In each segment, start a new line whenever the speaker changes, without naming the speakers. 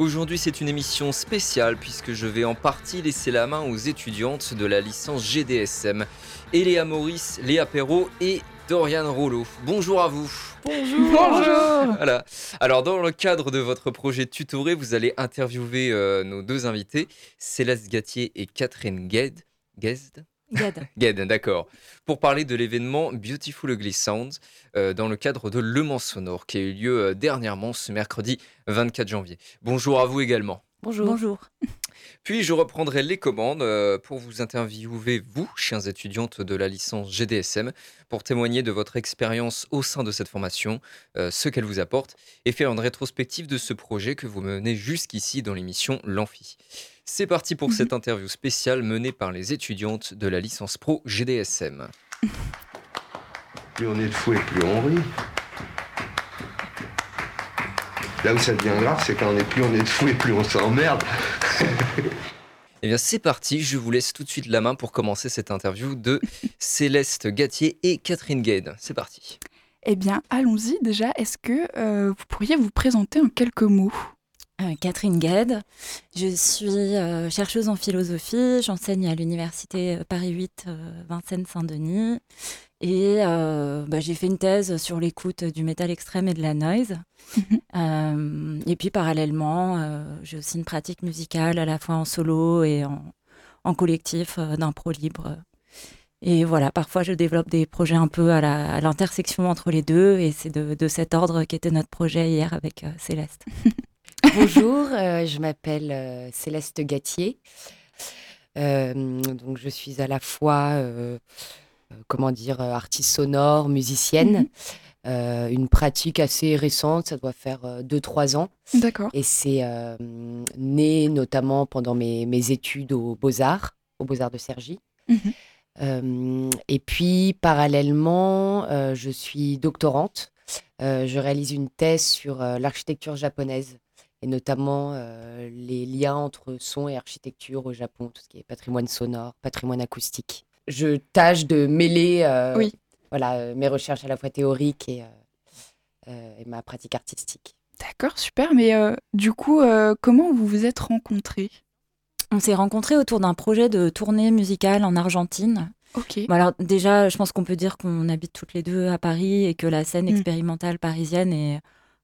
Aujourd'hui, c'est une émission spéciale puisque je vais en partie laisser la main aux étudiantes de la licence GDSM. Eléa Maurice, Léa Perrault et Dorian Rollo. Bonjour à vous.
Bonjour. Bonjour.
Voilà. Alors, dans le cadre de votre projet tutoré, vous allez interviewer euh, nos deux invités, Céleste Gatier et Catherine Gued.
Gad.
Ged, d'accord. Pour parler de l'événement Beautiful Ugly Sounds euh, dans le cadre de Le Mans Sonore qui a eu lieu euh, dernièrement ce mercredi 24 janvier. Bonjour à vous également.
Bonjour. Bonjour.
Puis je reprendrai les commandes euh, pour vous interviewer, vous, chers étudiantes de la licence GDSM, pour témoigner de votre expérience au sein de cette formation, ce qu'elle vous apporte, et faire une rétrospective de ce projet que vous menez jusqu'ici dans l'émission L'Amphi. C'est parti pour
Mhm.
cette interview spéciale menée par les étudiantes de la licence pro GDSM.
Plus on est de fou et plus on rit. Là où ça devient grave, c'est quand on est plus on est de fou et plus on s'emmerde.
Eh bien, c'est parti. Je vous laisse tout de suite la main pour commencer cette interview de Céleste Gatier et Catherine Gade. C'est parti.
Eh bien, allons-y déjà. Est-ce que euh, vous pourriez vous présenter en quelques mots?
Catherine Gued, je suis euh, chercheuse en philosophie, j'enseigne à l'université euh, Paris 8 euh, Vincennes-Saint-Denis et euh, bah, j'ai fait une thèse sur l'écoute du métal extrême et de la noise. Euh, et puis parallèlement, euh, j'ai aussi une pratique musicale à la fois en solo et en, en collectif euh, d'impro libre. Et voilà, parfois je développe des projets un peu à l'intersection entre les deux et c'est de, de cet ordre qu'était notre projet hier avec euh, Céleste.
Bonjour, euh, je m'appelle euh, Céleste Gatier. Euh, donc je suis à la fois, euh, euh, comment dire, euh, artiste sonore, musicienne. Euh, une pratique assez récente, ça doit faire 2-3 ans.
D'accord.
Et c'est euh, né notamment pendant mes, mes études aux Beaux-Arts, aux Beaux-Arts de Cergy.
Mhm.
Euh, et puis, parallèlement, euh, je suis doctorante. Euh, je réalise une thèse sur euh, l'architecture japonaise et notamment euh, les liens entre son et architecture au Japon, tout ce qui est patrimoine sonore, patrimoine acoustique. Je tâche de mêler euh,
Oui.
voilà, euh, mes recherches à la fois théoriques et, euh, et ma pratique artistique.
D'accord, super. Mais euh, du coup, euh, comment vous vous êtes rencontrés?
On s'est rencontrés autour d'un projet de tournée musicale en Argentine.
Ok.
Bon, alors déjà, je pense qu'on peut dire qu'on habite toutes les deux à Paris et que la scène
Mm.
expérimentale parisienne est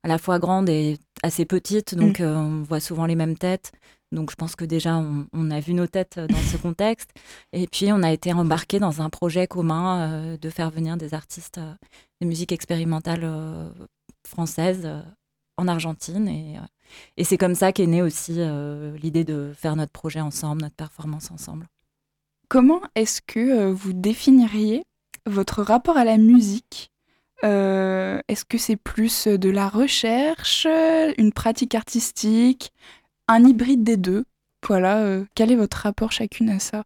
à la fois grande et assez petite, donc euh, on voit souvent les mêmes têtes. Donc je pense que déjà, on, on a vu nos têtes dans ce contexte. Et puis, on a été embarqués dans un projet commun euh, de faire venir des artistes euh, de musique expérimentale euh, française euh, en Argentine. Et, euh, et c'est comme ça qu'est née aussi euh, l'idée de faire notre projet ensemble, notre performance ensemble.
Comment est-ce que euh, vous définiriez votre rapport à la musique Euh, Est-ce que c'est plus de la recherche, une pratique artistique, un hybride des deux? Voilà, euh, quel est votre rapport chacune à ça?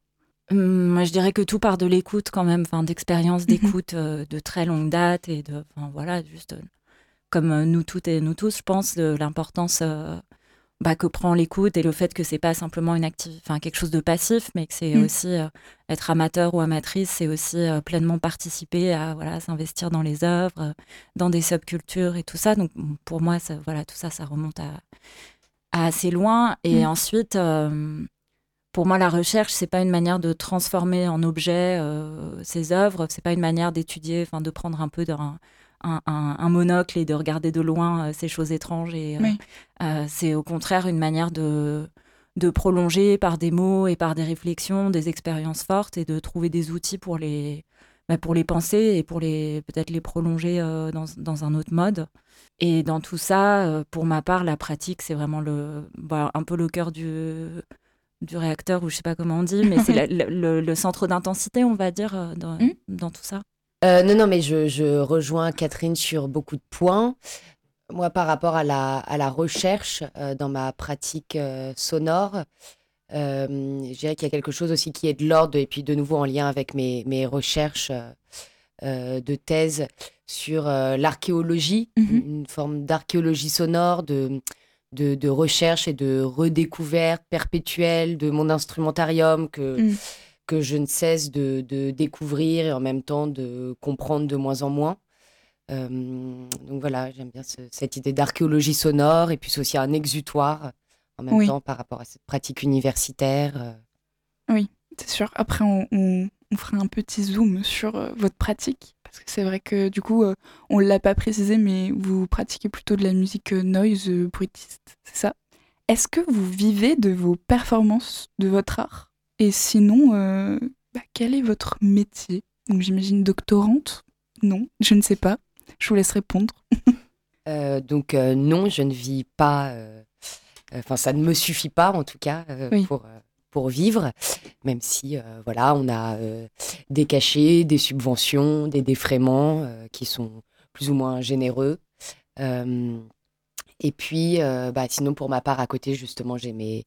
Hum, Moi, je dirais que tout part de l'écoute quand même, enfin, d'expérience d'écoute euh, de très longue date et de, enfin, voilà, juste euh, comme nous toutes et nous tous, je pense, de l'importance euh, bah, que prend l'écoute et le fait que c'est pas simplement une enfin, quelque chose de passif, mais que c'est
Mm.
aussi euh, être amateur ou amatrice, c'est aussi euh, pleinement participer à voilà, s'investir dans les œuvres, euh, dans des subcultures et tout ça. Donc, pour moi, ça, voilà, tout ça, ça remonte à, à assez loin. Et
Mm.
ensuite, euh, pour moi, la recherche, c'est pas une manière de transformer en objet ces œuvres, c'est pas une manière d'étudier, enfin de prendre un peu d'un un, un- un monocle et de regarder de loin euh, ces choses étranges. Et euh,
Oui.
euh, c'est au contraire une manière de de prolonger par des mots et par des réflexions des expériences fortes et de trouver des outils pour les bah, pour les penser et pour les peut-être les prolonger euh, dans, dans un autre mode. Et dans tout ça, euh, pour ma part, la pratique, c'est vraiment le, bah, un peu le cœur du, du réacteur, ou je sais pas comment on dit, mais c'est le, le- centre d'intensité, on va dire, dans,
Mm.
dans tout ça.
Euh, non, non, mais je, je rejoins Catherine sur beaucoup de points. Moi, par rapport à la, à la recherche euh, dans ma pratique euh, sonore, je dirais qu'il y a quelque chose aussi qui est de l'ordre, et puis de nouveau en lien avec mes, mes recherches de thèse sur l'archéologie,
Mhm.
une forme d'archéologie sonore, de, de, de recherche et de redécouverte perpétuelle de mon instrumentarium que,
Mm.
Que je ne cesse de, de découvrir et en même temps de comprendre de moins en moins. Euh, donc voilà, j'aime bien ce- cette idée d'archéologie sonore et puis c'est aussi un exutoire en même
Oui.
temps par rapport à cette pratique universitaire. euh.
C'est sûr. Après, on, on- on fera un petit zoom sur euh, votre pratique. Parce que c'est vrai que du coup, euh, on ne l'a pas précisé, mais vous pratiquez plutôt de la musique noise bruitiste, c'est ça? Est-ce que vous vivez de vos performances, de votre art? Et sinon, euh, bah, quel est votre métier? Donc j'imagine doctorante? Non, je ne sais pas. Je vous laisse répondre.
Euh, donc euh, non, je ne vis pas. Enfin, ça ne me suffit pas en tout cas
Oui.
pour pour vivre, même si euh, voilà, on a euh, des cachets, des subventions, des défraiements euh, qui sont plus ou moins généreux. Et puis, euh, bah, sinon, pour ma part, à côté, justement, j'ai mes,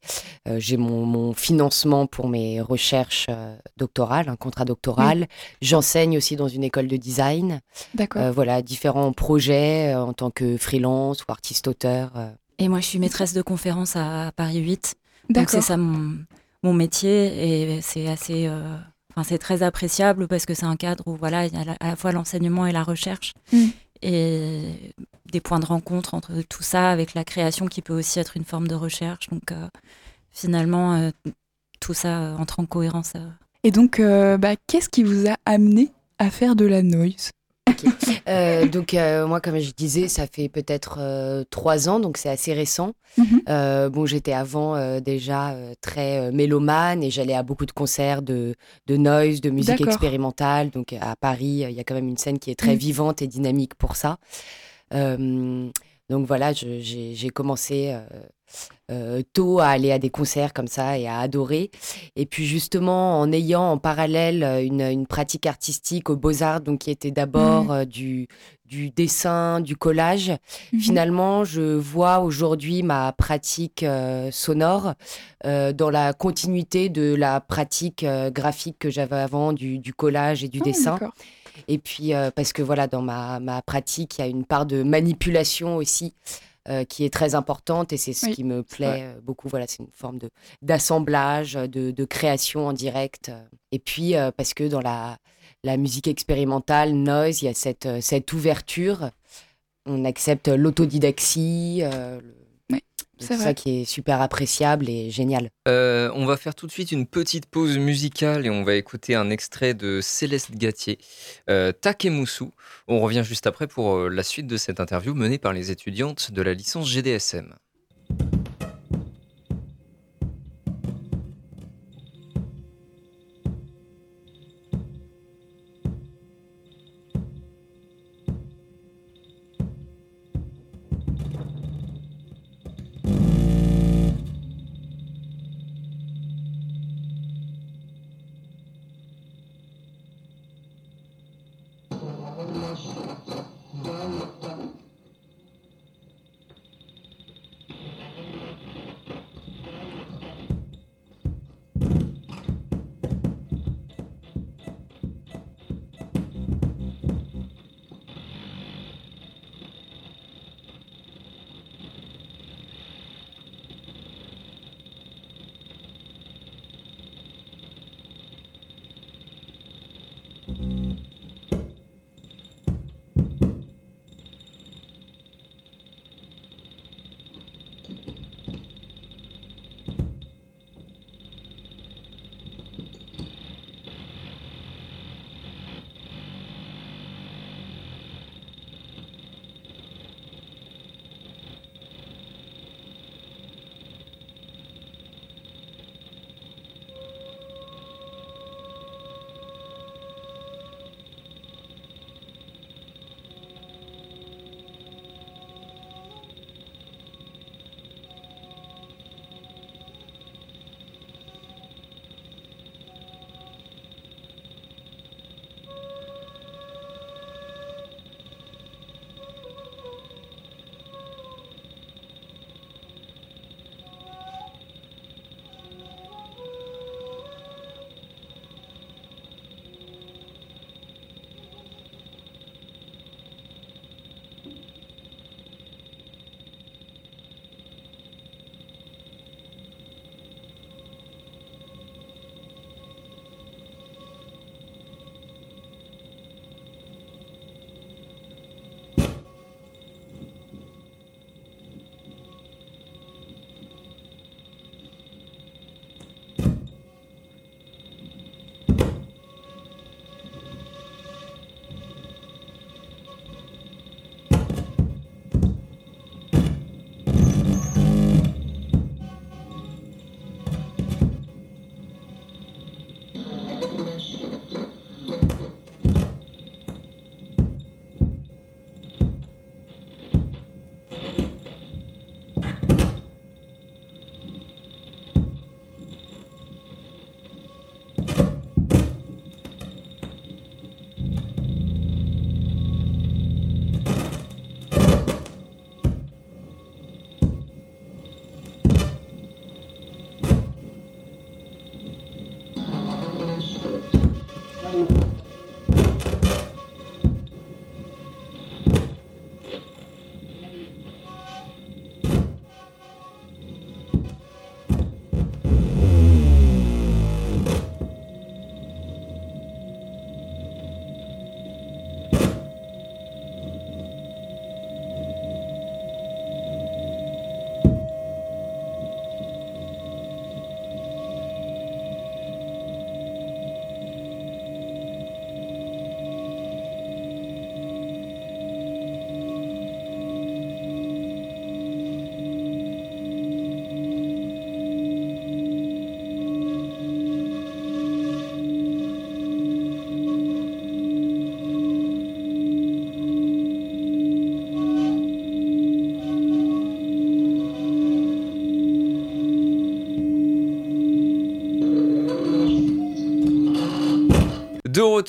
euh, j'ai mon, mon financement pour mes recherches euh, doctorales, un contrat doctoral. J'enseigne aussi dans une école de design.
D'accord.
Euh, voilà, différents projets euh, en tant que freelance ou artiste-auteur. euh.
Et moi, je suis maîtresse de conférence à Paris 8. Donc
D'accord.
c'est ça mon, mon métier et c'est assez, euh, enfin c'est très appréciable parce que c'est un cadre où voilà il y a à la fois l'enseignement et la recherche
Mm.
Et des points de rencontre entre tout ça avec la création qui peut aussi être une forme de recherche. Donc euh, finalement euh, tout ça euh, entre en cohérence.
Et donc, bah, qu'est-ce qui vous a amené à faire de la noise?
Euh, donc, euh, moi, comme je disais, ça fait peut-être euh, trois ans, donc c'est assez récent.
Mhm.
Bon, j'étais avant déjà très mélomane et j'allais à beaucoup de concerts de, de noise, de musique expérimentale. Donc, à Paris, il y a quand même une scène qui est très
Mm.
vivante et dynamique pour ça. Donc, voilà, j'ai commencé euh, euh, tôt à aller à des concerts comme ça et à adorer. Et puis justement, en ayant en parallèle euh, une, une pratique artistique aux beaux-arts, donc qui était d'abord euh, du, du dessin, du collage,
Mhm.
finalement, je vois aujourd'hui ma pratique euh, sonore euh, dans la continuité de la pratique euh, graphique que j'avais avant, du, du collage et du
Ah,
dessin. Et puis, euh, parce que voilà, dans ma, ma pratique, il y a une part de manipulation aussi euh, qui est très importante et c'est ce
Oui,
qui me plaît euh, beaucoup. Voilà, c'est une forme de d'assemblage, de, de création en direct. Et puis, euh, parce que dans la, la musique expérimentale, noise, il y a cette, cette ouverture. On accepte l'autodidaxie. euh, le-
c'est
ça
vrai.
qui est super appréciable et génial.
Euh, on va faire tout de suite une petite pause musicale et on va écouter un extrait de Céleste Gatier, euh, Takemusu. On revient juste après pour euh, la suite de cette interview menée par les étudiantes de la licence GDSM.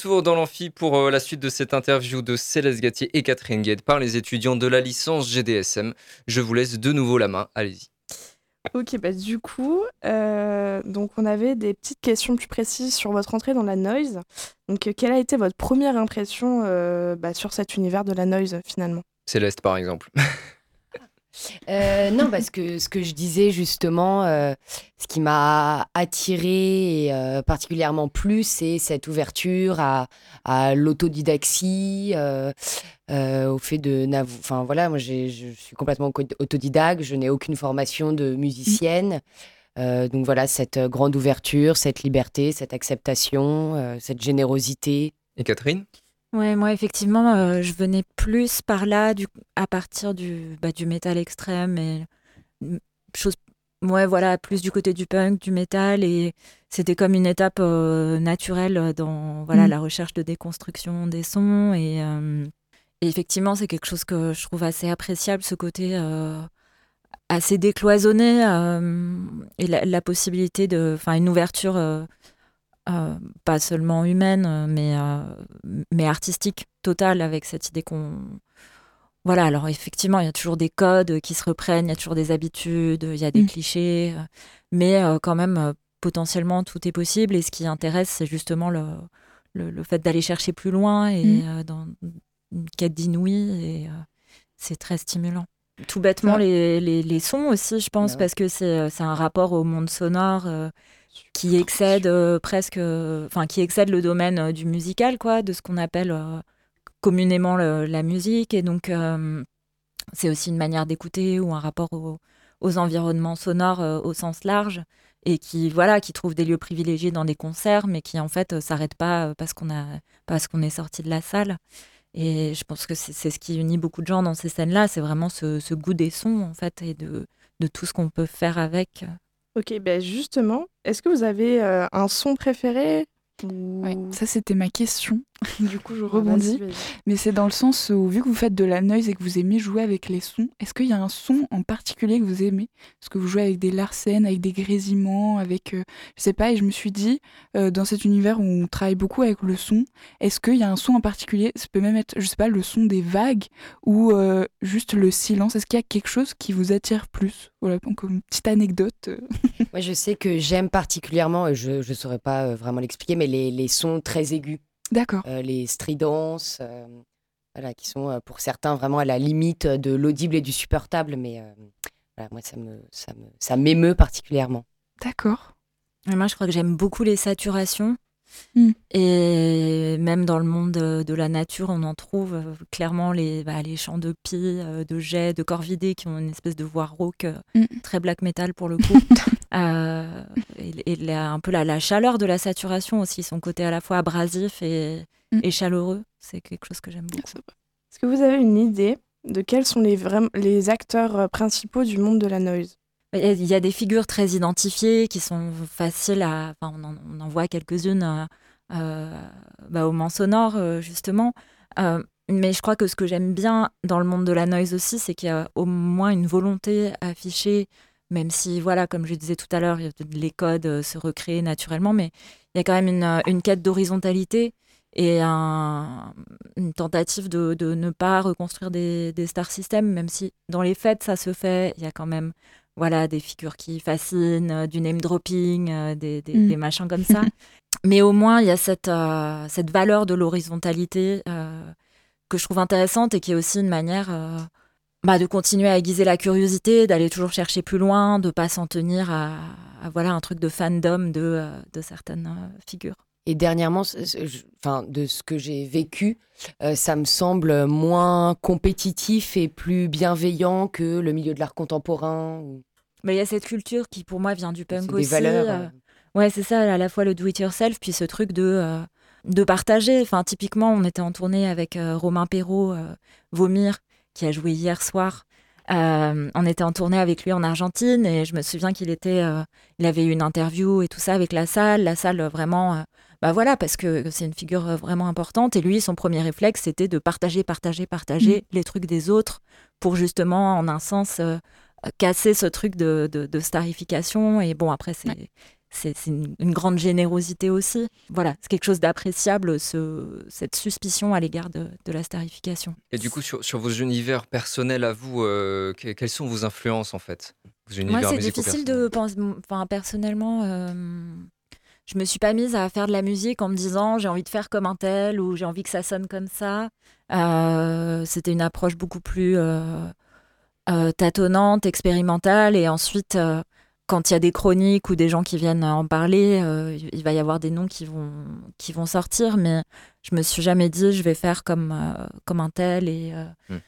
Retour dans l'amphi pour euh, la suite de cette interview de Céleste Gatier et Catherine Gued par les étudiants de la licence GDSM. Je vous laisse de nouveau la main, allez-y.
Ok, bah du coup, euh, donc on avait des petites questions plus précises sur votre entrée dans la noise. Donc, euh, quelle a été votre première impression euh, bah, sur cet univers de la noise finalement?
Céleste par exemple.
Euh, non, parce que ce que je disais justement, euh, ce qui m'a attiré euh, particulièrement plus, c'est cette ouverture à, à l'autodidaxie, au fait de, enfin voilà, moi je suis complètement co- autodidacte, je n'ai aucune formation de musicienne. Donc voilà, cette grande ouverture, cette liberté, cette acceptation, cette générosité.
Et Catherine?
Ouais, moi effectivement, euh, je venais plus par là du, à partir du, bah, du métal extrême et mm, chose, ouais, voilà, plus du côté du punk, du métal et c'était comme une étape euh, naturelle dans voilà
Mm.
la recherche de déconstruction des sons et, euh, et effectivement c'est quelque chose que je trouve assez appréciable ce côté assez décloisonné et la, la possibilité de, enfin une ouverture. Euh, pas seulement humaine, euh, mais, euh, mais artistique totale avec cette idée qu'on. Voilà, alors effectivement, il y a toujours des codes qui se reprennent, il y a toujours des habitudes, il y a des
Mm.
clichés, mais euh, quand même, potentiellement, tout est possible. Et ce qui intéresse, c'est justement le, le, le fait d'aller chercher plus loin et
Mm.
dans une quête d'inouï, et c'est très stimulant. Tout bêtement, les, les, les sons aussi, je pense,
Ouais.
parce que c'est c'est un rapport au monde sonore. euh, qui excède euh, presque, euh, enfin qui excède le domaine euh, du musical, quoi, de ce qu'on appelle communément la musique. Et donc, c'est aussi une manière d'écouter ou un rapport au- aux environnements sonores au sens large et qui, voilà, qui trouve des lieux privilégiés dans des concerts, mais qui en fait s'arrête pas parce qu'on a, parce qu'on est sorti de la salle. Et je pense que c'est ce qui unit beaucoup de gens dans ces scènes-là, c'est vraiment ce, goût des sons en fait et de tout ce qu'on peut faire avec.
Ok, ben justement, est-ce que vous avez euh, un son préféré ou...
Ça c'était ma question. du coup, je rebondis. Mais c'est dans le sens où, vu que vous faites de la noise et que vous aimez jouer avec les sons, est-ce qu'il y a un son en particulier que vous aimez? Est-ce que vous jouez avec des larcènes, avec des grésillements, avec. euh, je sais pas, et je me suis dit, euh, dans cet univers où on travaille beaucoup avec le son, est-ce qu'il y a un son en particulier? Ça peut même être, je sais pas, le son des vagues ou euh, juste le silence. Est-ce qu'il y a quelque chose qui vous attire plus? Voilà, donc une petite anecdote. euh.
Moi, je sais que j'aime particulièrement, et je ne saurais pas euh, vraiment l'expliquer, mais les, les sons très aigus,
D'accord.
euh, les stridences, euh, voilà, qui sont euh, pour certains vraiment à la limite de l'audible et du supportable, mais euh, voilà, moi, ça me, ça me, ça m'émeut particulièrement.
D'accord.
Et moi, je crois que j'aime beaucoup les saturations.
Mm.
Et même dans le monde de, la nature, on en trouve euh, clairement les, bah, les chants de pie, euh, de jet, de corvidés qui ont une espèce de voix rauque euh,
Mm.
très black metal pour le coup. Euh, et et la- un peu la, la chaleur de la saturation aussi, son côté à la fois abrasif et,
Mm.
et chaleureux, c'est quelque chose que j'aime beaucoup.
Est-ce que vous avez une idée de quels sont les, acteurs euh, principaux du monde de la noise?
Il y a- des figures très identifiées qui sont faciles à. Enfin, on, en, on en voit quelques-unes euh, euh, bah, au Mans Sonore, euh, justement. Euh, mais je crois que ce que j'aime bien dans le monde de la noise aussi, c'est qu'il y a au moins une volonté affichée, même si, voilà, comme je disais tout à l'heure, les codes euh, se recréent naturellement, mais il y a quand même une, euh, une quête d'horizontalité et un- une tentative de, de ne pas reconstruire des, des star systems, même si dans les faits ça se fait, il y a quand même voilà, des figures qui fascinent, euh, du name dropping, des, des-
Mm.
des machins comme ça. Mais au moins, il y a cette, euh, cette valeur de l'horizontalité euh, que je trouve intéressante et qui est aussi une manière euh, bah, de continuer à aiguiser la curiosité, d'aller toujours chercher plus loin, de pas s'en tenir à, à, voilà, un truc de fandom de, euh, de certaines euh, figures.
Et dernièrement, enfin, de ce que j'ai vécu, euh, ça me semble moins compétitif et plus bienveillant que le milieu de l'art contemporain. ou-
Mais il y a cette culture qui, pour moi, vient du punk aussi.
des valeurs.
euh, Ouais, c'est ça, à la fois le do it yourself, puis ce truc de, euh, de partager. Enfin, typiquement, on était en tournée avec Romain Perrault, Vomir, qui a joué hier soir. Euh, on était en tournée avec lui en Argentine et je me souviens qu'il était, euh, il avait eu une interview et tout ça avec la salle. La salle, euh, vraiment, euh, bah voilà, parce que c'est une figure vraiment importante. Et lui, son premier réflexe, c'était de partager, partager, partager les trucs des autres pour justement, en un sens, casser ce truc de, de, de starification. Et bon, après, c'est c'est une, une, grande générosité aussi. Voilà, c'est quelque chose d'appréciable, ce, cette suspicion à l'égard de, de, la starification.
Et du coup, sur, sur vos univers personnels à vous, euh, quelles sont vos influences en fait?
Moi, c'est difficile de penser. Enfin, personnellement, euh, je me suis pas mise à faire de la musique en me disant j'ai envie de faire comme un tel ou j'ai envie que ça sonne comme ça. Euh, C'était une approche beaucoup plus euh, tâtonnante, expérimentale. Et ensuite, quand il y a des chroniques ou des gens qui viennent en parler, euh, il va y avoir des noms qui vont, qui vont sortir. Mais je me suis jamais dit je vais faire comme, euh, comme un tel. Et, mm.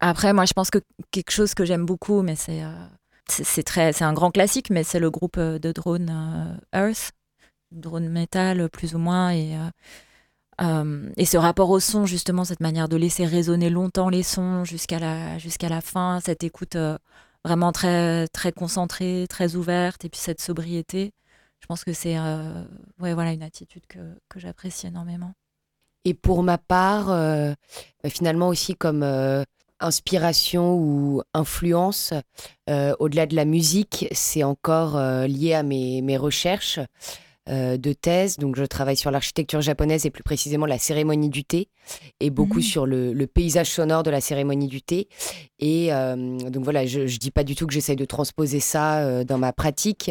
Après, moi, je pense que quelque chose que j'aime beaucoup, mais c'est c'est très c'est un grand classique mais c'est le groupe de drones Earth drone metal plus ou moins et euh, euh, et ce rapport au son justement cette manière de laisser résonner longtemps les sons jusqu'à la jusqu'à la fin cette écoute euh, vraiment très très concentrée très ouverte et puis cette sobriété je pense que c'est euh, ouais voilà une attitude que, que j'apprécie énormément.
Et pour ma part bah, finalement aussi comme inspiration ou influence, euh, au-delà de la musique, c'est encore euh, lié à mes, mes recherches. euh, de thèse. Donc, je travaille sur l'architecture japonaise et plus précisément la cérémonie du thé et beaucoup mmh. sur le, le, paysage sonore de la cérémonie du thé. Et euh, donc, voilà, je ne dis pas du tout que j'essaye de transposer ça euh, dans ma pratique,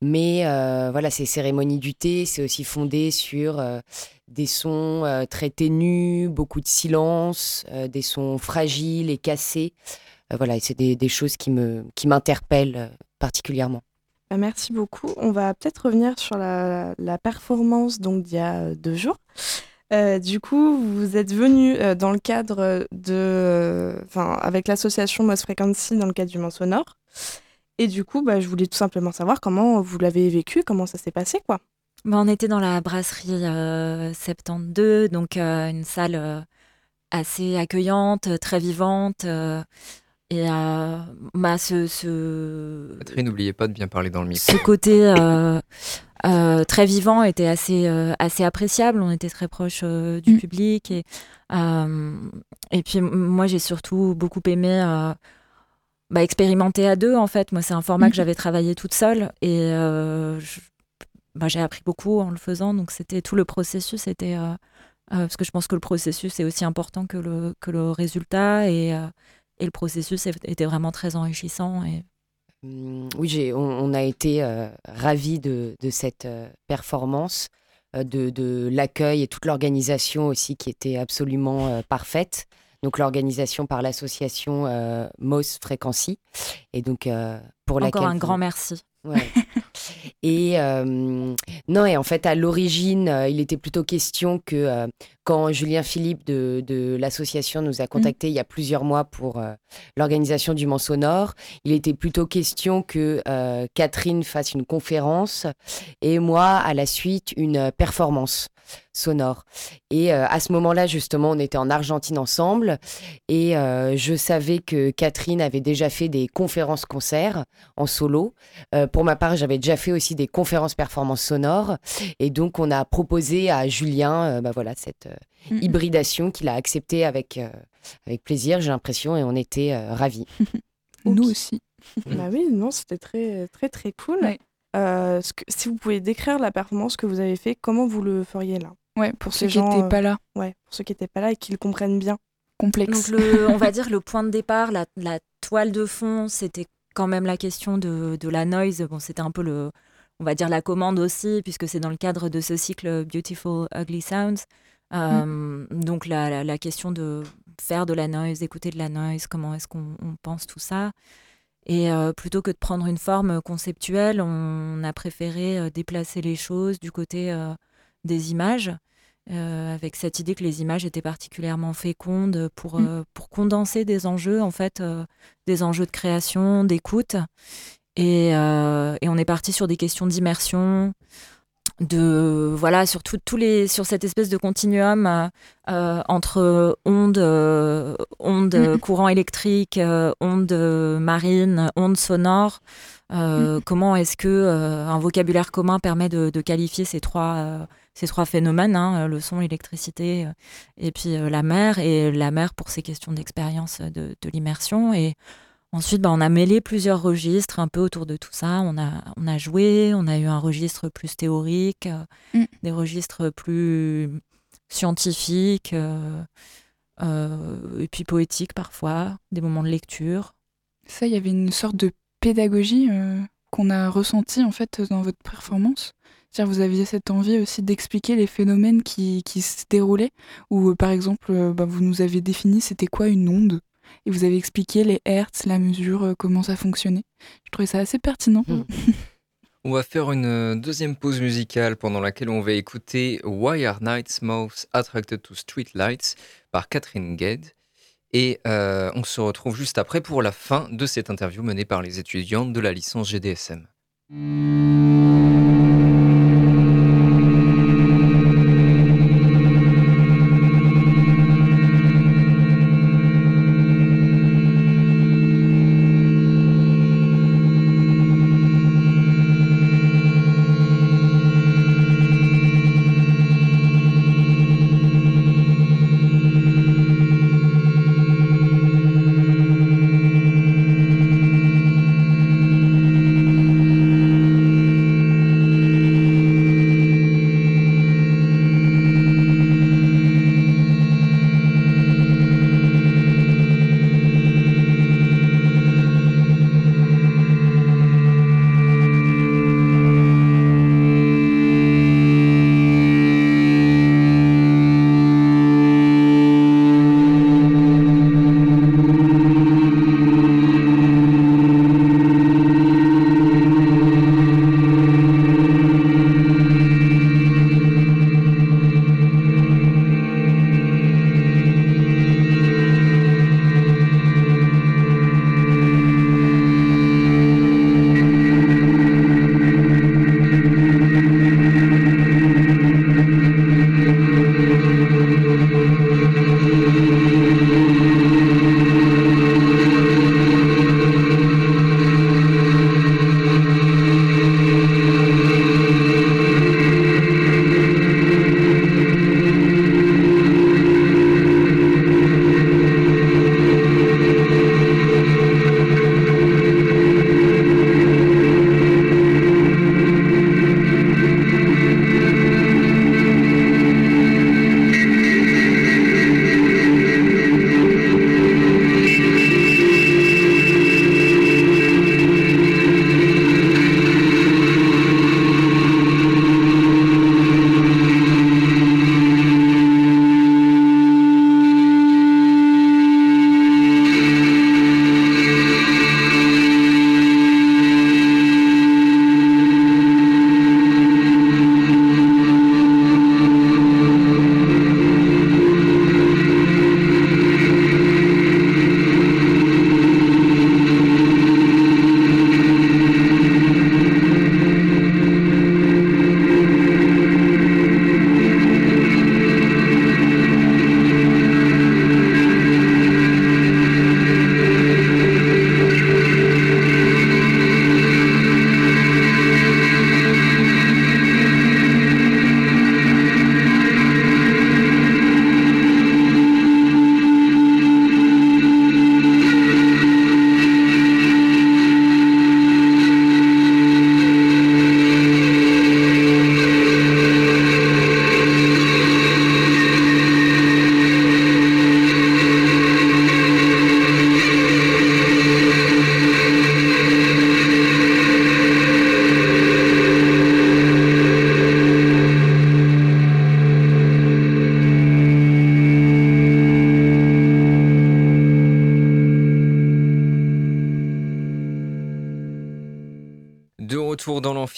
mais euh, voilà, ces cérémonies du thé, c'est aussi fondé sur euh, des sons euh, très ténus, beaucoup de silence, euh, des sons fragiles et cassés. voilà, c'est des, des, choses qui m'interpellent qui particulièrement.
Bah, merci beaucoup. On va peut-être revenir sur la, performance donc d'il y a deux jours. Euh, du coup, vous êtes venu euh, dans le cadre de, enfin, euh, avec l'association Moss Frequency dans le cadre du Mans Sonore. Et du coup, bah, je voulais tout simplement savoir comment vous l'avez vécu, comment ça s'est passé, quoi.
Bah, on était dans la brasserie 72, donc une salle assez accueillante, très vivante. Et euh, bah, ce, ce...
Catherine, n'oubliez pas de bien parler dans le micro.
Ce côté euh, euh, très vivant était assez, euh, assez appréciable. On était très proche euh, du mmh. public. Et, et puis, moi, j'ai surtout beaucoup aimé bah, expérimenter à deux, en fait. Moi, c'est un format mmh. que j'avais travaillé toute seule. Et je, bah, j'ai appris beaucoup en le faisant. Donc, c'était tout le processus. Était, parce que je pense que le processus est aussi important que le, que le résultat. Et et le processus était vraiment très enrichissant. Et...
Mmh, oui, on, on, a été euh, ravis de, de, cette euh, performance, euh, de, de l'accueil et toute l'organisation aussi qui était absolument euh, parfaite. Donc l'organisation par l'association euh, MOS Frequency. Et donc pour
Encore un vous... grand merci.
Ouais. et non, et en fait, à l'origine, euh, il était plutôt question que euh, quand Julien Philippe de, de l'association nous a contactés mmh. il y a plusieurs mois pour euh, l'organisation du Mans Sonore, il était plutôt question que Catherine fasse une conférence et moi, à la suite, une performance sonore. Et euh, à ce moment-là, justement, on était en Argentine ensemble et euh, je savais que Catherine avait déjà fait des conférences-concerts en solo. Euh, pour ma part, j'avais déjà fait aussi des conférences performances sonores et donc on a proposé à Julien, bah voilà, cette mm -hmm. hybridation qu'il a acceptée avec avec plaisir, j'ai l'impression, et on était ravis.
Nous aussi.
bah oui, non, c'était très très très cool. Ouais. Euh, que, si vous pouvez décrire la performance que vous avez fait, comment vous le feriez là
Ouais, pour, pour ceux qui n'étaient pas là.
Ouais, pour ceux qui n'étaient pas là et qui le comprennent bien.
Complexe. Donc le, on va dire le point de départ, la, la toile de fond, c'était quand même la question de, de la noise. Bon, c'était un peu le, on va dire la commande aussi, puisque c'est dans le cadre de ce cycle Beautiful Ugly Sounds. Euh, mm. Donc la, la, la, question de faire de la noise, écouter de la noise, comment est-ce qu'on pense tout ça. Et euh, plutôt que de prendre une forme conceptuelle, on a préféré euh, déplacer les choses du côté euh, des images, euh, avec cette idée que les images étaient particulièrement fécondes pour, mmh. pour condenser des enjeux, en fait, des enjeux de création, d'écoute. Et, et, on est parti sur des questions d'immersion, de voilà sur tout, tous les sur cette espèce de continuum euh, entre ondes euh, ondes mmh. courant électrique euh, ondes marines ondes sonores mmh. comment est-ce que un vocabulaire commun permet de, de qualifier ces trois ces trois phénomènes hein, le son l'électricité et puis la mer et la mer pour ces questions d'expérience de, de l'immersion et Ensuite, bah, on a mêlé plusieurs registres un peu autour de tout ça. On a, on a joué, on a eu un registre plus théorique, mm. des registres plus scientifiques, et puis poétiques parfois, des moments de lecture.
Ça, il y avait une sorte de pédagogie qu'on a ressentie en fait dans votre performance vous aviez cette envie aussi d'expliquer les phénomènes qui, qui, se déroulaient, ou par exemple, bah, vous nous avez défini c'était quoi une onde, et vous avez expliqué les hertz, la mesure, euh, comment ça fonctionnait. Je trouvais ça assez pertinent. Hmm.
on va faire une euh, deuxième pause musicale pendant laquelle on va écouter Why Are Nights Most Attracted to Street Lights par Catherine Gued. Et euh, on se retrouve juste après pour la fin de cette interview menée par les étudiantes de la licence GDSM.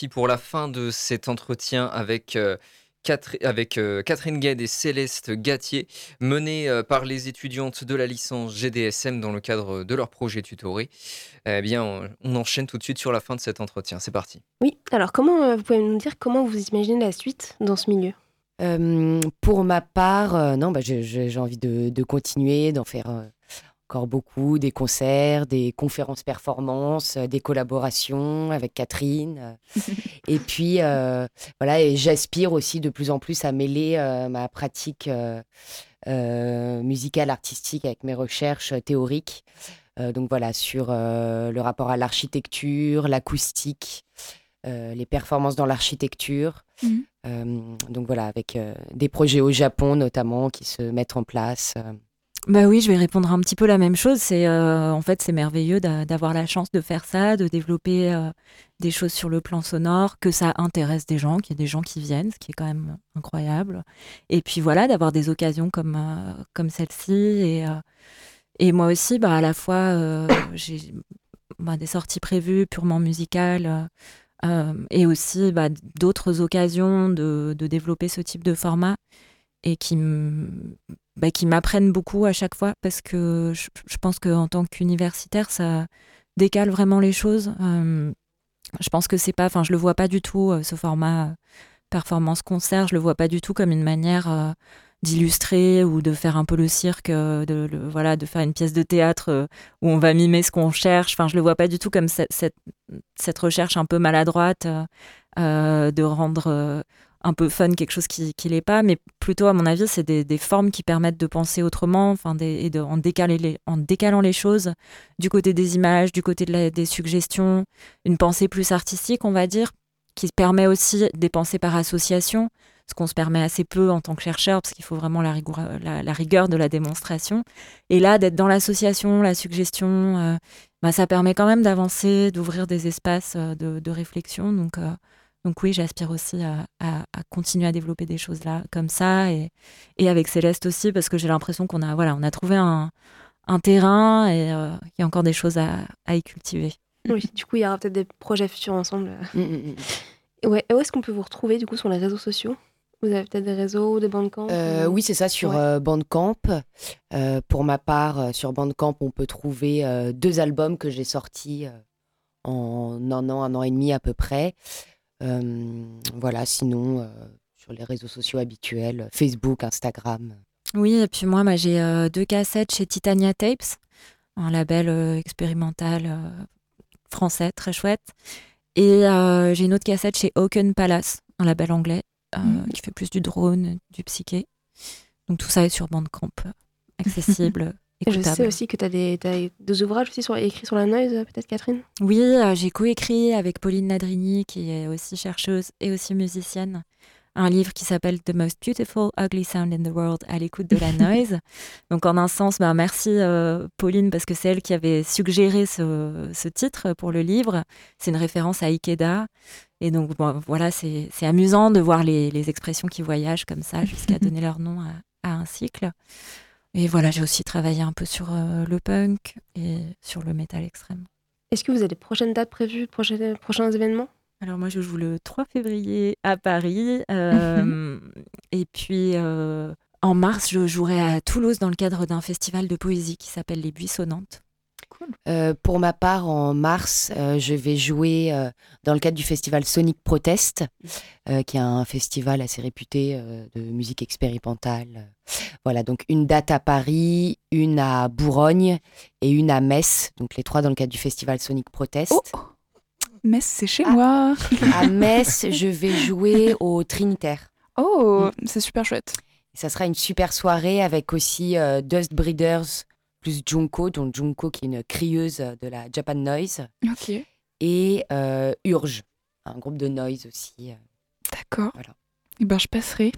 Pour la fin de cet entretien avec, euh, avec euh, Catherine Gued et Céleste Gatier, mené euh, par les étudiantes de la licence GDSM dans le cadre de leur projet tutoré. Eh bien, on, enchaîne tout de suite sur la fin de cet entretien. C'est parti.
Oui, alors comment vous pouvez nous dire comment vous imaginez la suite dans ce milieu?
Pour ma part, non, bah, j'ai envie de, de continuer, d'en faire encore beaucoup, des concerts, des conférences performances, euh, des collaborations avec Catherine. Euh. et puis, euh, voilà, et j'aspire aussi de plus en plus à mêler ma pratique musicale, artistique avec mes recherches théoriques. Donc voilà, sur le rapport à l'architecture, l'acoustique, les performances dans l'architecture. Euh, donc voilà, avec des projets au Japon notamment qui se mettent en place.
Bah oui, je vais répondre un petit peu la même chose. C'est euh, en fait c'est merveilleux d'a- d'avoir la chance de faire ça, de développer euh, des choses sur le plan sonore, que ça intéresse des gens, qu'il y ait des gens qui viennent, ce qui est quand même incroyable. Et puis voilà, d'avoir des occasions comme euh, comme celle-ci et et moi aussi, bah à la fois j'ai bah, des sorties prévues purement musicales. et aussi bah, d'autres occasions de développer ce type de format et qui bah, qui m'apprennent beaucoup à chaque fois parce que je, je pense qu'en tant qu'universitaire, ça décale vraiment les choses. Je pense que c'est pas, enfin, je le vois pas du tout, euh, ce format euh, performance concert, je le vois pas du tout comme une manière euh, d'illustrer ou de faire un peu le cirque, de, voilà, de faire une pièce de théâtre où on va mimer ce qu'on cherche. Enfin, je le vois pas du tout comme cette, cette, recherche un peu maladroite de rendre un peu fun quelque chose qui qui l'est pas, mais plutôt à mon avis c'est des, formes qui permettent de penser autrement, et de, en, décaler les, décalant les choses du côté des images, du côté des suggestions, une pensée plus artistique on va dire, qui permet aussi des pensées par association, ce qu'on se permet assez peu en tant que chercheur parce qu'il faut vraiment la, rigueur de la démonstration. Et là d'être dans l'association, la suggestion, euh, bah, ça permet quand même d'avancer, d'ouvrir des espaces euh, de, de réflexion. Donc, euh, donc oui, j'aspire aussi à, à- à continuer à développer des choses là comme ça et, et avec Céleste aussi parce que j'ai l'impression qu'on a voilà on a trouvé un, un terrain et euh, il y a encore des choses à, à y cultiver.
Oui, du coup, il y aura peut-être des projets futurs ensemble.
Mm, mm, mm.
Et Ouais, et où est-ce qu'on peut vous retrouver du coup sur les réseaux sociaux? Vous avez peut-être des réseaux, des bandes camp
Euh, oui, c'est ça, sur
Ouais.
euh, Bandcamp. Euh, pour ma part, euh, sur Bandcamp, on peut trouver euh, deux albums que j'ai sortis euh, en un an, un an et demi à peu près. Euh, voilà, sinon, euh, sur les réseaux sociaux habituels, Facebook, Instagram.
Oui, et puis moi, bah, j'ai euh, deux cassettes chez Titania Tapes, un label expérimental français très chouette. Et j'ai une autre cassette chez Oaken Palace, un label anglais
Mhm.
qui fait plus du drone, du psyché. Donc tout ça est sur Bandcamp, accessible,
Je sais aussi que tu as, des, t'as des ouvrages aussi sur, écrits sur la noise, peut-être Catherine?
Oui, euh, j'ai coécrit avec Pauline Nadrini, qui est aussi chercheuse et aussi musicienne, un livre qui s'appelle The Most Beautiful Ugly Sound in the World à l'écoute de la noise. Donc en un sens, bah, merci euh, Pauline parce que c'est elle qui avait suggéré ce, ce titre pour le livre. C'est une référence à Ikeda. Et donc bon, voilà, c'est c'est amusant de voir les, les expressions qui voyagent comme ça jusqu'à donner leur nom à, à un cycle. Et voilà, j'ai aussi travaillé un peu sur euh, le punk et sur le métal extrême.
Est-ce que vous avez des prochaines dates prévues, prochains, prochains événements?
Alors moi, je joue le 3 février à Paris. euh, et puis euh, en mars, je jouerai à Toulouse dans le cadre d'un festival de poésie qui s'appelle Les Buissonnantes.
Euh, pour ma part, en mars, euh, je vais jouer euh, dans le cadre du festival Sonic Protest, euh, qui est un festival assez réputé euh, de musique expérimentale. Voilà, donc une date à Paris, une à Bourgogne et une à Metz, donc les trois dans le cadre du festival Sonic Protest.
Oh Metz, c'est chez moi.
À Metz, je vais jouer au Trinitaire.
Oh,
Mm.
c'est super chouette.
Ça sera une super soirée avec aussi euh, Dust Breeders plus Junko, donc Junko qui est une crieuse de la Japan Noise,
Ok,
et euh, Urge, un groupe de noise aussi. euh,
d'accord.
Voilà.
Eh ben, je passerai.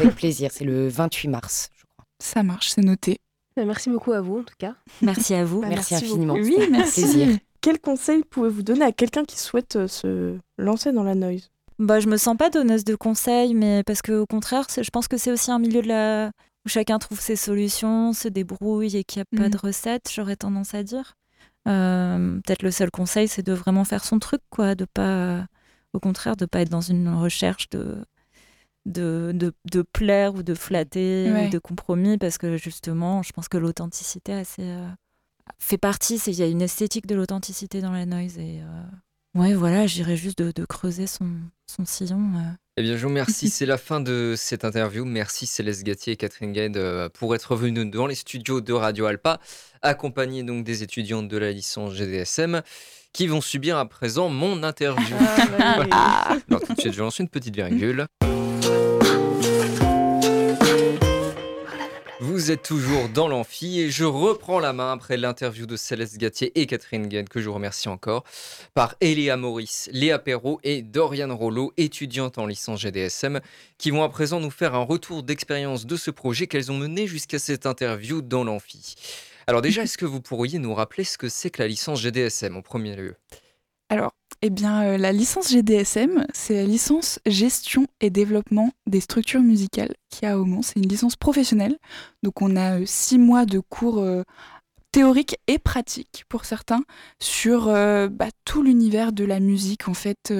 avec plaisir, c'est le 28 mars, je crois.
Ça marche, c'est noté.
Bah, Merci beaucoup à vous en tout cas.
Merci à vous.
Bah,
merci,
merci
infiniment.
Oui, merci.
Plaisir.
Quel conseil pouvez-vous donner à quelqu'un qui souhaite euh, se lancer dans la noise?
Bah, je me sens pas donneuse de conseils, mais parce que au contraire, je pense que c'est aussi un milieu de la où chacun trouve ses solutions, se débrouille et qu'il n'y a pas
Mhm.
de recette. J'aurais tendance à dire. Euh, Peut-être le seul conseil, c'est de vraiment faire son truc, quoi, de pas, au contraire, de pas être dans une recherche de de, de, de plaire ou de flatter
Ouais.
ou de compromis, parce que justement, je pense que l'authenticité assez euh, fait partie. c'est- Il y a une esthétique de l'authenticité dans la noise et euh, ouais, voilà, j'irais juste de, de creuser son, son sillon. euh.
Eh bien, je vous remercie. C'est la fin de cette interview. Merci Céleste Gatier et Catherine euh, pour être venus dans les studios de Radio Alpa, accompagnés donc des étudiantes de la licence GDSM qui vont subir à présent mon interview. Alors tout de suite, je vais lancer une petite virgule. Vous êtes toujours dans l'amphi et je reprends la main après l'interview de Céleste Gatier et Catherine Guen, que je remercie encore, par Eléa Maurice, Léa Perrault et Dorian Rollo, étudiantes en licence GDSM, qui vont à présent nous faire un retour d'expérience de ce projet qu'elles ont mené jusqu'à cette interview dans l'amphi. Alors déjà, est-ce que vous pourriez nous rappeler ce que c'est que la licence GDSM en premier lieu?
Alors, eh bien, euh, la licence GDSM, c'est la licence gestion et développement des structures musicales qui a au Mans. C'est une licence professionnelle. Donc, on a euh, six mois de cours euh, théoriques et pratiques pour certains sur bah, tout l'univers de la musique. En fait,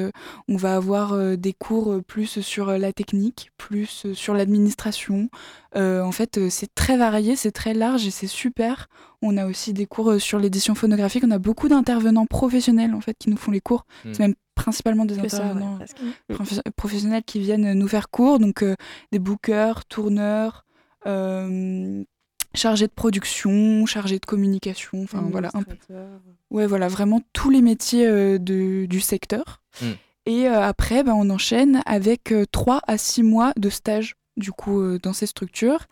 on va avoir des cours plus sur la technique, plus sur l'administration. en fait, c'est très varié, c'est très large et c'est super. On a aussi des cours euh, sur l'édition phonographique. On a beaucoup d'intervenants professionnels en fait qui nous font les cours.
Mm.
C'est même principalement des intervenants professionnels qui viennent nous faire cours. Donc euh, des bookers, tourneurs, euh, chargés de production, chargés de communication. Enfin voilà, un Ouais, voilà, vraiment tous les métiers de, du secteur.
Mm.
Et après, ben, on enchaîne avec 3 à 6 mois de stage du coup dans ces structures.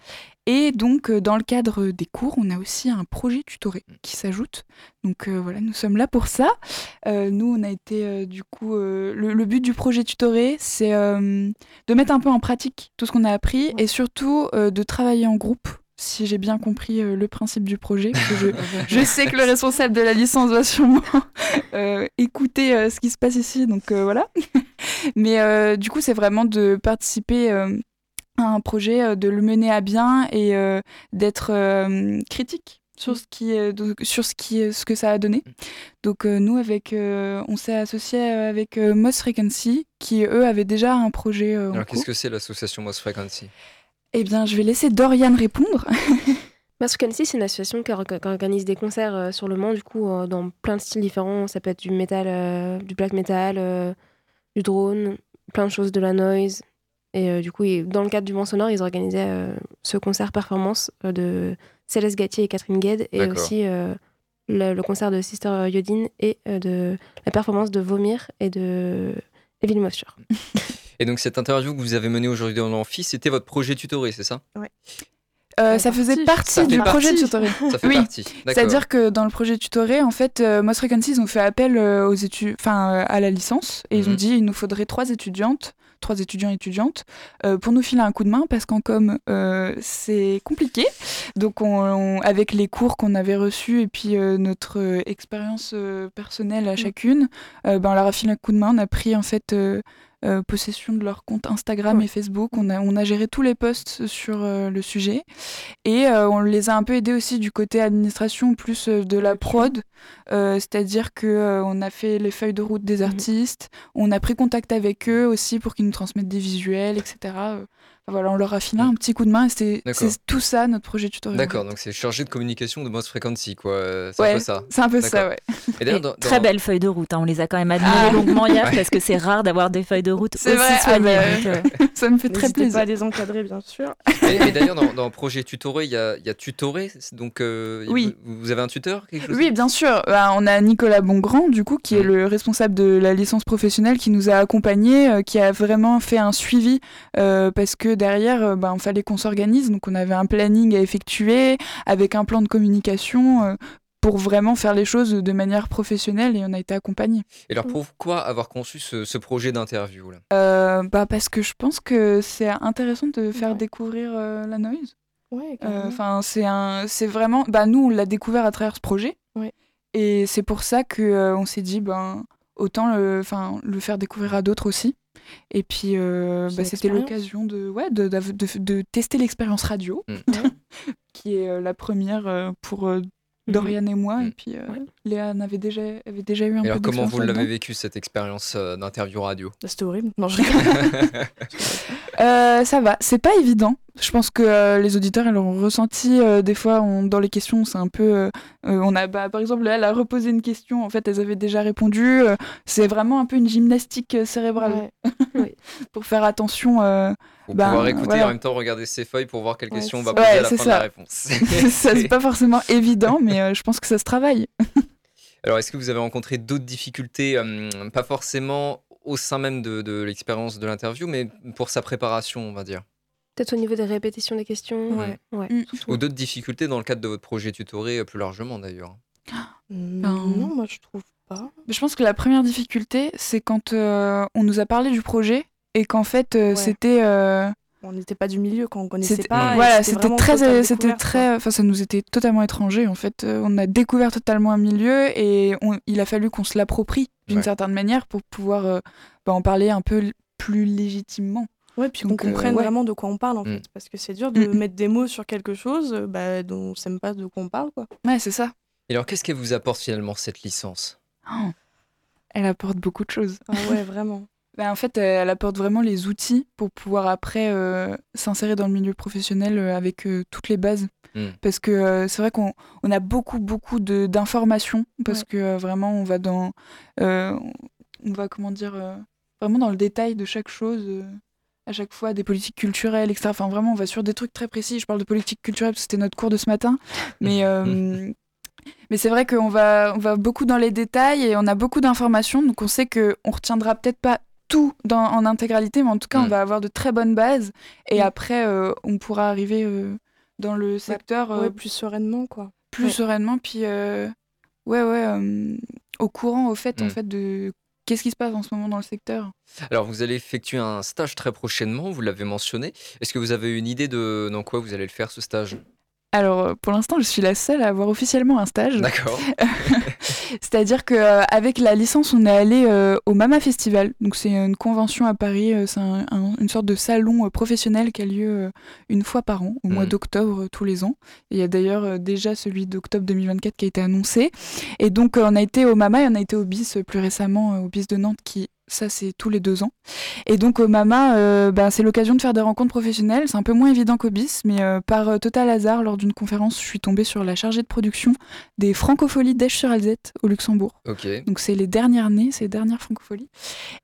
Et donc, euh, dans le cadre des cours, on a aussi un projet tutoré
Mm.
qui s'ajoute. Donc euh, voilà, nous sommes là pour ça. Euh, nous, on a été du coup. le, le but du projet tutoré, c'est de mettre un peu en pratique tout ce qu'on a appris et surtout de travailler en groupe. Si j'ai bien compris le principe du projet, je, je sais que le responsable de la licence va sûrement écouter ce qui se passe ici, donc voilà. Mais du coup, c'est vraiment de participer un projet, euh, de le mener à bien et euh, d'être euh, critique sur ce qui est, sur ce qui ce que ça a donné. Donc nous avec on s'est associé avec Moss Frequency qui eux avaient déjà un projet
Alors qu'est-ce que c'est l'association Moss Frequency?
Eh bien, je vais laisser Dorian répondre.
Frequency, c'est une association qui, or- qui organise des concerts euh, sur le Mans, du coup, euh, dans plein de styles différents. Ça peut être du métal, euh, du black metal, euh, du drone, plein de choses, de la noise. Et euh, du coup, dans le cadre du Mans Sonore, ils organisaient ce concert performance de Céleste Gatier et Catherine Gued, et aussi le, le concert de Sister Yodine et de la performance de Vomir et de Evil Moisture.
Et donc cette interview que vous avez menée aujourd'hui dans l'amphi, c'était votre projet tutoré, c'est ça?
Euh, ça faisait partie
Ça
du projet
partie.
tutoré.
Ça fait
oui. C'est-à-dire que dans le projet tutoré, en fait, euh, Moss Frequency, ils ont fait appel euh, aux études, enfin, euh, à la licence, et ils ont
Mhm.
dit il nous faudrait trois étudiantes, trois étudiants et étudiantes, euh, pour nous filer un coup de main, parce qu'en com, euh, c'est compliqué. Donc, on, on- avec les cours qu'on avait reçus et puis euh, notre expérience euh, personnelle à chacune, euh, ben, on leur a filé un coup de main. On a pris en fait. Euh, possession de leur compte Instagram et Facebook. On a, on a géré tous les posts sur euh, le sujet. Et euh, on les a un peu aidés aussi du côté administration, plus de la prod. C'est-à-dire que euh, on a fait les feuilles de route des artistes, on a pris contact avec eux aussi pour qu'ils nous transmettent des visuels, etc. Voilà, on leur a filé un petit coup de main et c'est tout ça notre projet tutoriel.
D'accord, donc c'est chargé de communication de Moss Frequency, quoi. euh, C'est un peu ça.
c'est un peu ça, ouais.
Et d'ailleurs,
Et
dans-
Très
dans-
belle feuille de route, hein, on les a quand même admirées
Ah.
longuement hier parce que c'est rare d'avoir des feuilles de route aussi
C'est vrai, ah
soignées.
bah,
donc, euh,
ça me fait très plaisir.
pas à les encadrer, bien sûr.
Et, et d'ailleurs, dans, dans projet tutoré, il y a, y a tutoré, donc euh,
Oui.
vous, vous avez un tuteur, quelque chose
Oui, bien sûr. Bah, on a Nicolas Bongrand, du coup, qui est
Mm.
le responsable de la licence professionnelle, qui nous a accompagnés, euh, qui a vraiment fait un suivi, euh, parce que derrière, il fallait qu'on s'organise. Donc, on avait un planning à effectuer, avec un plan de communication, euh, pour vraiment faire les choses de manière professionnelle, et on a été accompagnés.
Et alors, pourquoi avoir conçu ce, ce projet d'interview là?
Euh, bah, parce que je pense que c'est intéressant de faire découvrir euh, la noise.
Ouais,
Euh. Enfin, c'est un, c'est vraiment, bah nous on l'a découvert à travers ce projet.
Ouais.
Et c'est pour ça que euh, on s'est dit, ben autant le, enfin le faire découvrir à d'autres aussi. Et puis, euh, bah, c'était l'occasion de, ouais, de, d'av- de, de tester l'expérience radio,
Mm.
qui est euh, la première euh, pour euh, Dorian et moi.
Mm.
Et puis euh, Léa avait déjà, avait déjà eu un
Et alors,
peu
comment vous l'avez vécu cette expérience euh, d'interview radio?
C'était horrible. Non, je rigole.
Euh, ça va, c'est pas évident. Je pense que euh, les auditeurs ils l'ont ressenti. euh, des fois, on- dans les questions, c'est un peu. on a, bah, par exemple, elle a reposé une question. En fait, elles avaient déjà répondu. euh, c'est vraiment un peu une gymnastique euh, cérébrale pour faire attention. Euh,
Pour
ben,
pouvoir écouter et en même temps regarder ses feuilles pour voir quelle
Ouais,
question on va poser
ouais,
à la fin de la
ça.
réponse.
ça c'est pas forcément évident, mais euh, je pense que ça se travaille.
Alors, est-ce que vous avez rencontré d'autres difficultés, hum, pas forcément au sein même de, de l'expérience de l'interview, mais pour sa préparation, on va dire?
Peut-être au niveau des répétitions des questions.
Ouais.
ouais.
Mm.
Ou d'autres difficultés dans le cadre de votre projet tutoré euh, plus largement d'ailleurs?
Non, moi je trouve pas.
Je pense que la première difficulté, c'est quand euh, on nous a parlé du projet et qu'en fait, euh,
Ouais.
c'était. euh,
On n'était pas du milieu quand on connaissait pas.
voilà, c'était très, c'était très, enfin, ça nous était totalement étranger. En fait, Euh, on a découvert totalement un milieu et on- il a fallu qu'on se l'approprie d'une
Ouais.
certaine manière pour pouvoir euh, bah, en parler un peu plus légitimement.
Ouais, puis qu'on
euh,
comprenne
ouais.
vraiment de quoi on parle en
Mm.
fait. Parce que c'est dur de
Mm.
mettre des mots sur quelque chose bah, dont on sait même pas de quoi on parle. Quoi.
Ouais, c'est ça.
Et alors qu'est-ce qu'elle vous apporte finalement cette licence?
Oh. Elle apporte beaucoup de choses.
Ah ouais, vraiment.
Bah, en fait, elle apporte vraiment les outils pour pouvoir après euh, s'insérer dans le milieu professionnel euh, avec euh, toutes les bases.
Mm.
Parce que euh, c'est vrai qu'on on a beaucoup, beaucoup de- d'informations. Parce
Ouais.
que euh, vraiment, on va dans. euh, on va, comment dire. euh, vraiment dans le détail de chaque chose. euh, à chaque fois, des politiques culturelles, etc. Enfin, vraiment, on va sur des trucs très précis. Je parle de politique culturelle parce que c'était notre cours de ce matin. Mais. euh, mais c'est vrai qu'on va, on va beaucoup dans les détails et on a beaucoup d'informations, donc on sait qu'on retiendra peut-être pas tout dans, en intégralité, mais en tout cas, on va avoir de très bonnes bases et
Mm.
après, euh, on pourra arriver euh, dans le secteur euh,
Ouais, plus sereinement. quoi.
plus
ouais.
sereinement, puis euh, ouais, ouais, euh, au courant, au fait, en
Mm.
fait, de qu'est-ce qui se passe en ce moment dans le secteur.
Alors vous allez effectuer un stage très prochainement, vous l'avez mentionné. Est-ce que vous avez une idée de dans quoi vous allez le faire ce stage?
Alors, pour l'instant, je suis la seule à avoir officiellement un stage.
D'accord.
C'est-à-dire qu'avec la licence, on est allé euh, au Mama Festival. Donc c'est une convention à Paris, euh, c'est un- un- une sorte de salon euh, professionnel qui a lieu euh, une fois par an, au mois
Mhm.
d'octobre euh, tous les ans. Il y a d'ailleurs euh, déjà celui d'octobre 2024 qui a été annoncé. Et donc euh, on a été au Mama et on a été au BIS euh, plus récemment, euh, au BIS de Nantes qui... Ça, c'est tous les deux ans. Et donc, au Mama, euh, ben, c'est l'occasion de faire des rencontres professionnelles. C'est un peu moins évident qu'au BIS, mais euh, par euh, total hasard, lors d'une conférence, je suis tombée sur la chargée de production des Francopholies d'Esch-sur-Alzette au Luxembourg.
Ok.
Donc c'est les dernières nées, c'est les dernières francopholies.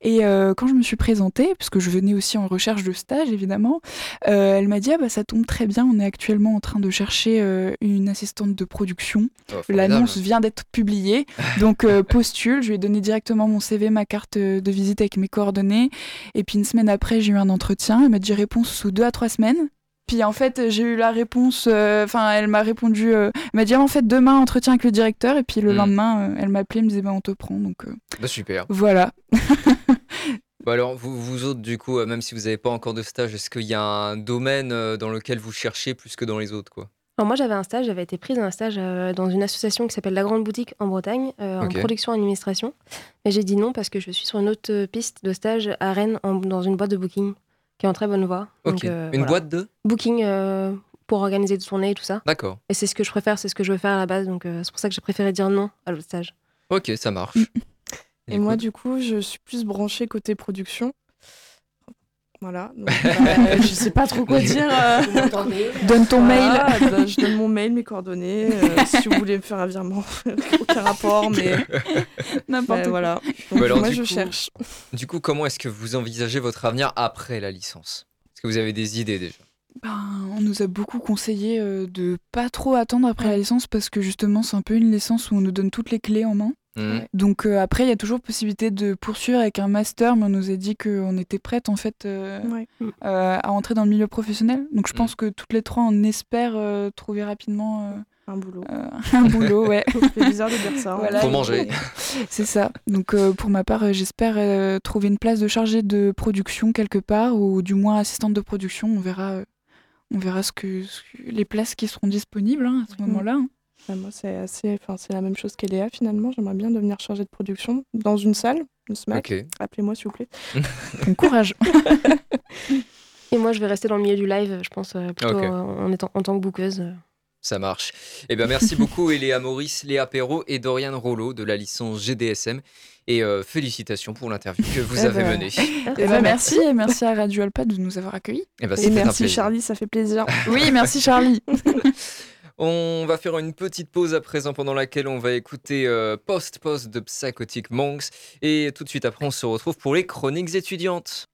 Et euh, quand je me suis présentée, parce que je venais aussi en recherche de stage évidemment, euh, elle m'a dit ah bah ça tombe très bien, on est actuellement en train de chercher euh, une assistante de production.
Oh.
L'annonce vient d'être publiée, donc euh, postule. Je lui ai donné directement mon CV, ma carte euh, de visite avec mes coordonnées. Et puis une semaine après, j'ai eu un entretien. Elle m'a dit réponse sous deux à trois semaines. Puis en fait, j'ai eu la réponse. euh, Enfin, elle m'a répondu. euh, elle m'a dit ah, en fait demain entretien avec le directeur. Et puis le
Mm.
lendemain, euh, elle m'a appelé, elle me disait bah, on te prend. Donc
Bah, super.
voilà.
Bon, alors vous, vous autres du coup, même si vous n'avez pas encore de stage, est-ce qu'il y a un domaine dans lequel vous cherchez plus que dans les autres quoi?
Alors moi j'avais un stage, j'avais été prise à un stage euh, dans une association qui s'appelle La Grande Boutique en Bretagne, euh, en production administration. Mais j'ai dit non parce que je suis sur une autre piste de stage à Rennes en- dans une boîte de booking qui est en très bonne voie. Donc, euh,
Une
voilà.
boîte de?
Booking euh, pour organiser des tournées et tout ça.
D'accord.
Et c'est ce que je préfère, c'est ce que je veux faire à la base. Donc euh, c'est pour ça que j'ai préféré dire non à l'autre stage.
Ok, ça marche.
Et moi, du coup, je suis plus branchée côté production. Voilà. Donc, bah, je sais pas trop quoi dire. euh.
Donne ton mail.
Voilà, bah, je donne mon mail, mes coordonnées. euh, si vous voulez me faire un virement, aucun rapport, mais
N'importe
bah,
quoi.
voilà. Donc,
Bah alors,
moi, je
coup-
cherche.
Du coup, comment est-ce que vous envisagez votre avenir après la licence? Est-ce que vous avez des idées déjà?
Ben, on nous a beaucoup conseillé euh, de pas trop attendre après la licence parce que justement c'est un peu une licence où on nous donne toutes les clés en main.
Hmm.
Donc euh, après il y a toujours possibilité de poursuivre avec un master, mais on nous a dit qu'on était prête en fait euh,
Ouais.
euh, à entrer dans le milieu professionnel. Donc je
Mm.
pense que toutes les trois on espère euh, trouver rapidement euh,
Un boulot.
euh, un boulot, ouais.
C'est bizarre de dire ça. hein.
Voilà.
Faut manger.
C'est ça. Donc euh, pour ma part, j'espère euh, trouver une place de chargée de production quelque part, ou du moins assistante de production. On verra, euh, on verra ce que, ce que- les places qui seront disponibles hein, à ce moment-là. hein.
Bah, moi, c'est assez, enfin, c'est la même chose qu'Eléa finalement. J'aimerais bien devenir chargée de production dans une salle, une SMAC.
Ok.
Appelez-moi s'il vous plaît.
Bon courage.
Et moi je vais rester dans le milieu du live, je pense, euh, plutôt
Ok.
euh, en, étant, en tant que bouqueuse.
Ça marche. Eh bien, merci beaucoup, Eléa Maurice, Léa Perrault et Dorian Rollo de la licence GDSM. Et euh, félicitations pour l'interview que vous
Eh
avez
ben,
menée.
Eh ben, merci et merci à Radio Alpa de nous avoir accueillis.
Eh ben,
Et
c'était un
merci
plaisir.
Charlie, ça fait plaisir.
Oui, merci Charlie.
On va faire une petite pause à présent pendant laquelle on va écouter euh, Post Post de Psychotic Monks. Et tout de suite après, on se retrouve pour les chroniques étudiantes.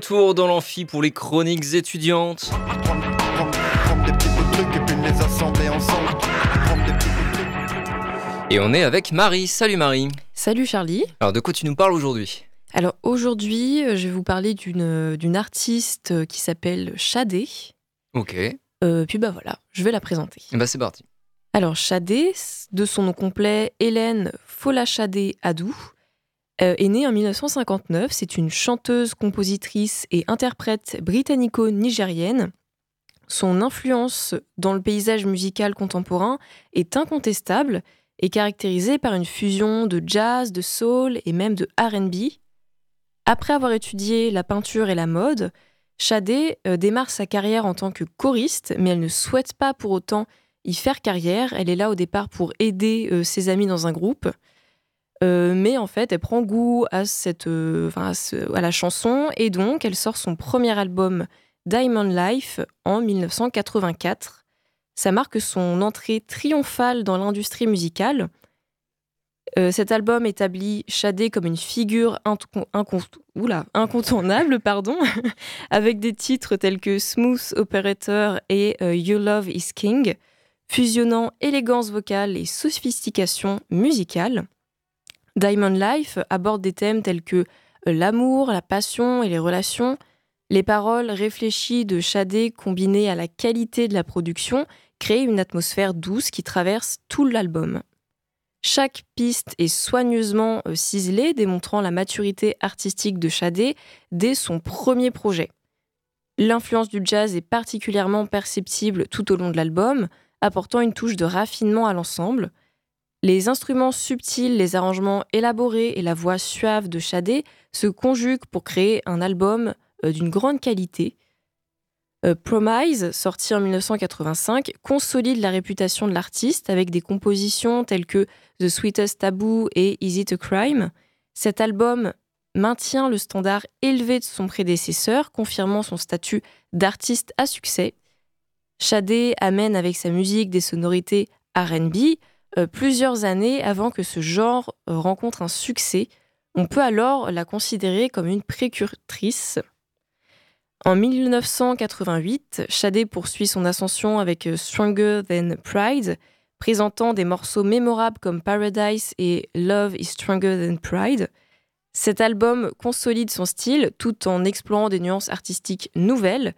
Retour dans l'amphi pour les chroniques étudiantes. Et on est avec Marie. Salut Marie.
Salut Charlie.
Alors de quoi tu nous parles aujourd'hui?
Alors aujourd'hui, euh, je vais vous parler d'une euh, artiste euh, qui s'appelle Shadé.
Ok.
Euh, puis bah voilà, je vais la présenter.
Et bah c'est parti.
Alors Shadé, de son nom complet Hélène Folashadé Adou, euh, est née en 1959. C'est une chanteuse, compositrice et interprète britannico-nigérienne. Son influence dans le paysage musical contemporain est incontestable et caractérisée par une fusion de jazz, de soul et même de RB. Après avoir étudié la peinture et la mode, Shadé euh, démarre sa carrière en tant que choriste, mais elle ne souhaite pas pour autant y faire carrière. Elle est là au départ pour aider euh, ses amis dans un groupe. Euh, mais en fait, elle prend goût à, cette, euh, à, la chanson et donc elle sort son premier album Diamond Life en 1984. Ça marque son entrée triomphale dans l'industrie musicale. Euh, cet album établit Shadé comme une figure incontournable, pardon, avec des titres tels que Smooth Operator et Your Love is King, fusionnant élégance vocale et sophistication musicale. Diamond Life aborde des thèmes tels que euh, l'amour, la passion et les relations. Les paroles réfléchies de Shadé combinées à la qualité de la production créent une atmosphère douce qui traverse tout l'album. Chaque piste est soigneusement euh, ciselée, démontrant la maturité artistique de Shadé dès son premier projet. L'influence du jazz est particulièrement perceptible tout au long de l'album, apportant une touche de raffinement à l'ensemble. Les instruments subtils, les arrangements élaborés et la voix suave de Shadé se conjuguent pour créer un album euh, d'une grande qualité. Euh, Promise, sorti en 1985, consolide la réputation de l'artiste avec des compositions telles que The Sweetest Taboo et Is It a Crime. Cet album maintient le standard élevé de son prédécesseur, confirmant son statut d'artiste à succès. Shadé amène avec sa musique des sonorités RB euh, plusieurs années avant que ce genre euh, rencontre un succès. On peut alors la considérer comme une précurtrice. En 1988, Shadé poursuit son ascension avec euh, Stronger Than Pride, présentant des morceaux mémorables comme Paradise et Love is Stronger Than Pride. Cet album consolide son style tout en explorant des nuances artistiques nouvelles.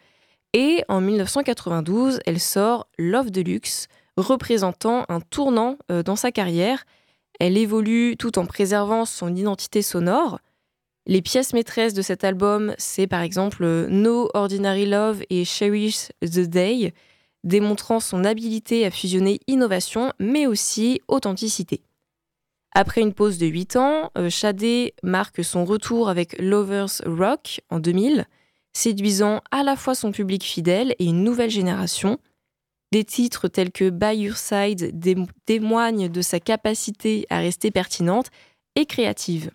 Et en 1992, elle sort Love Deluxe, représentant un tournant euh, dans sa carrière. Elle évolue tout en préservant son identité sonore. Les pièces maîtresses de cet album, c'est par exemple euh, No Ordinary Love et Cherish the Day, démontrant son habilité à fusionner innovation mais aussi authenticité. Après une pause de 8 ans, euh, Shadé marque son retour avec Lovers Rock en 2000, séduisant à la fois son public fidèle et une nouvelle génération. Des titres tels que By Your Side témoignent de sa capacité à rester pertinente et créative.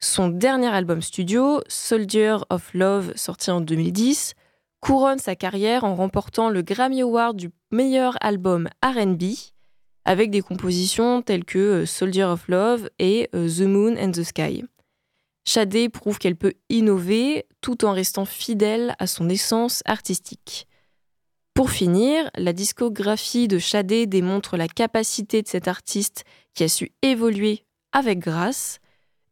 Son dernier album studio, Soldier of Love, sorti en 2010, couronne sa carrière en remportant le Grammy Award du meilleur album RB, avec des compositions telles que euh, Soldier of Love et euh, The Moon and the Sky. Shadé prouve qu'elle peut innover tout en restant fidèle à son essence artistique. Pour finir, la discographie de Shadé démontre la capacité de cet artiste qui a su évoluer avec grâce.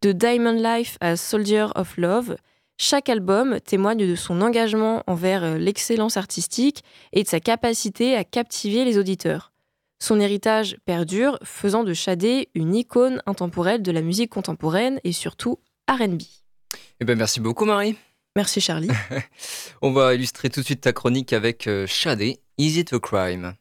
De Diamond Life à Soldier of Love, chaque album témoigne de son engagement envers euh, l'excellence artistique et de sa capacité à captiver les auditeurs. Son héritage perdure, faisant de Shadé une icône intemporelle de la musique contemporaine et surtout RB.
Eh ben merci beaucoup Marie.
Merci Charlie.
On va illustrer tout de suite ta chronique avec euh, Shadé, Is It a Crime?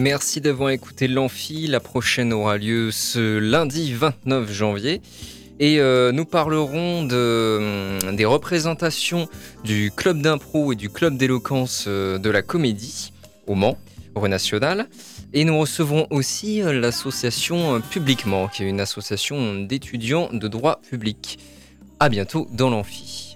Merci d'avoir écouté l'Amphi. La prochaine aura lieu ce lundi 29 janvier. Et euh, nous parlerons de, hum, des représentations du club d'impro et du club d'éloquence euh, de la comédie au Mans, au National. Et nous recevrons aussi euh, l'association Publiquement, qui est une association d'étudiants de droit public. À bientôt dans l'Amphi.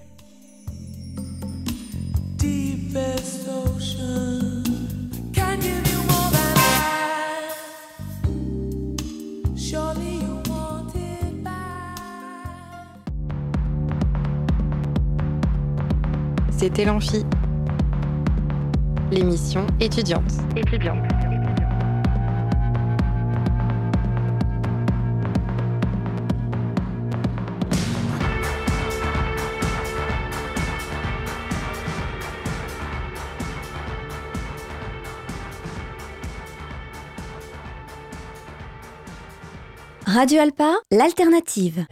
C'était l'Amphi, l'émission étudiante. Étudiante.
Radio Alpa, l'alternative.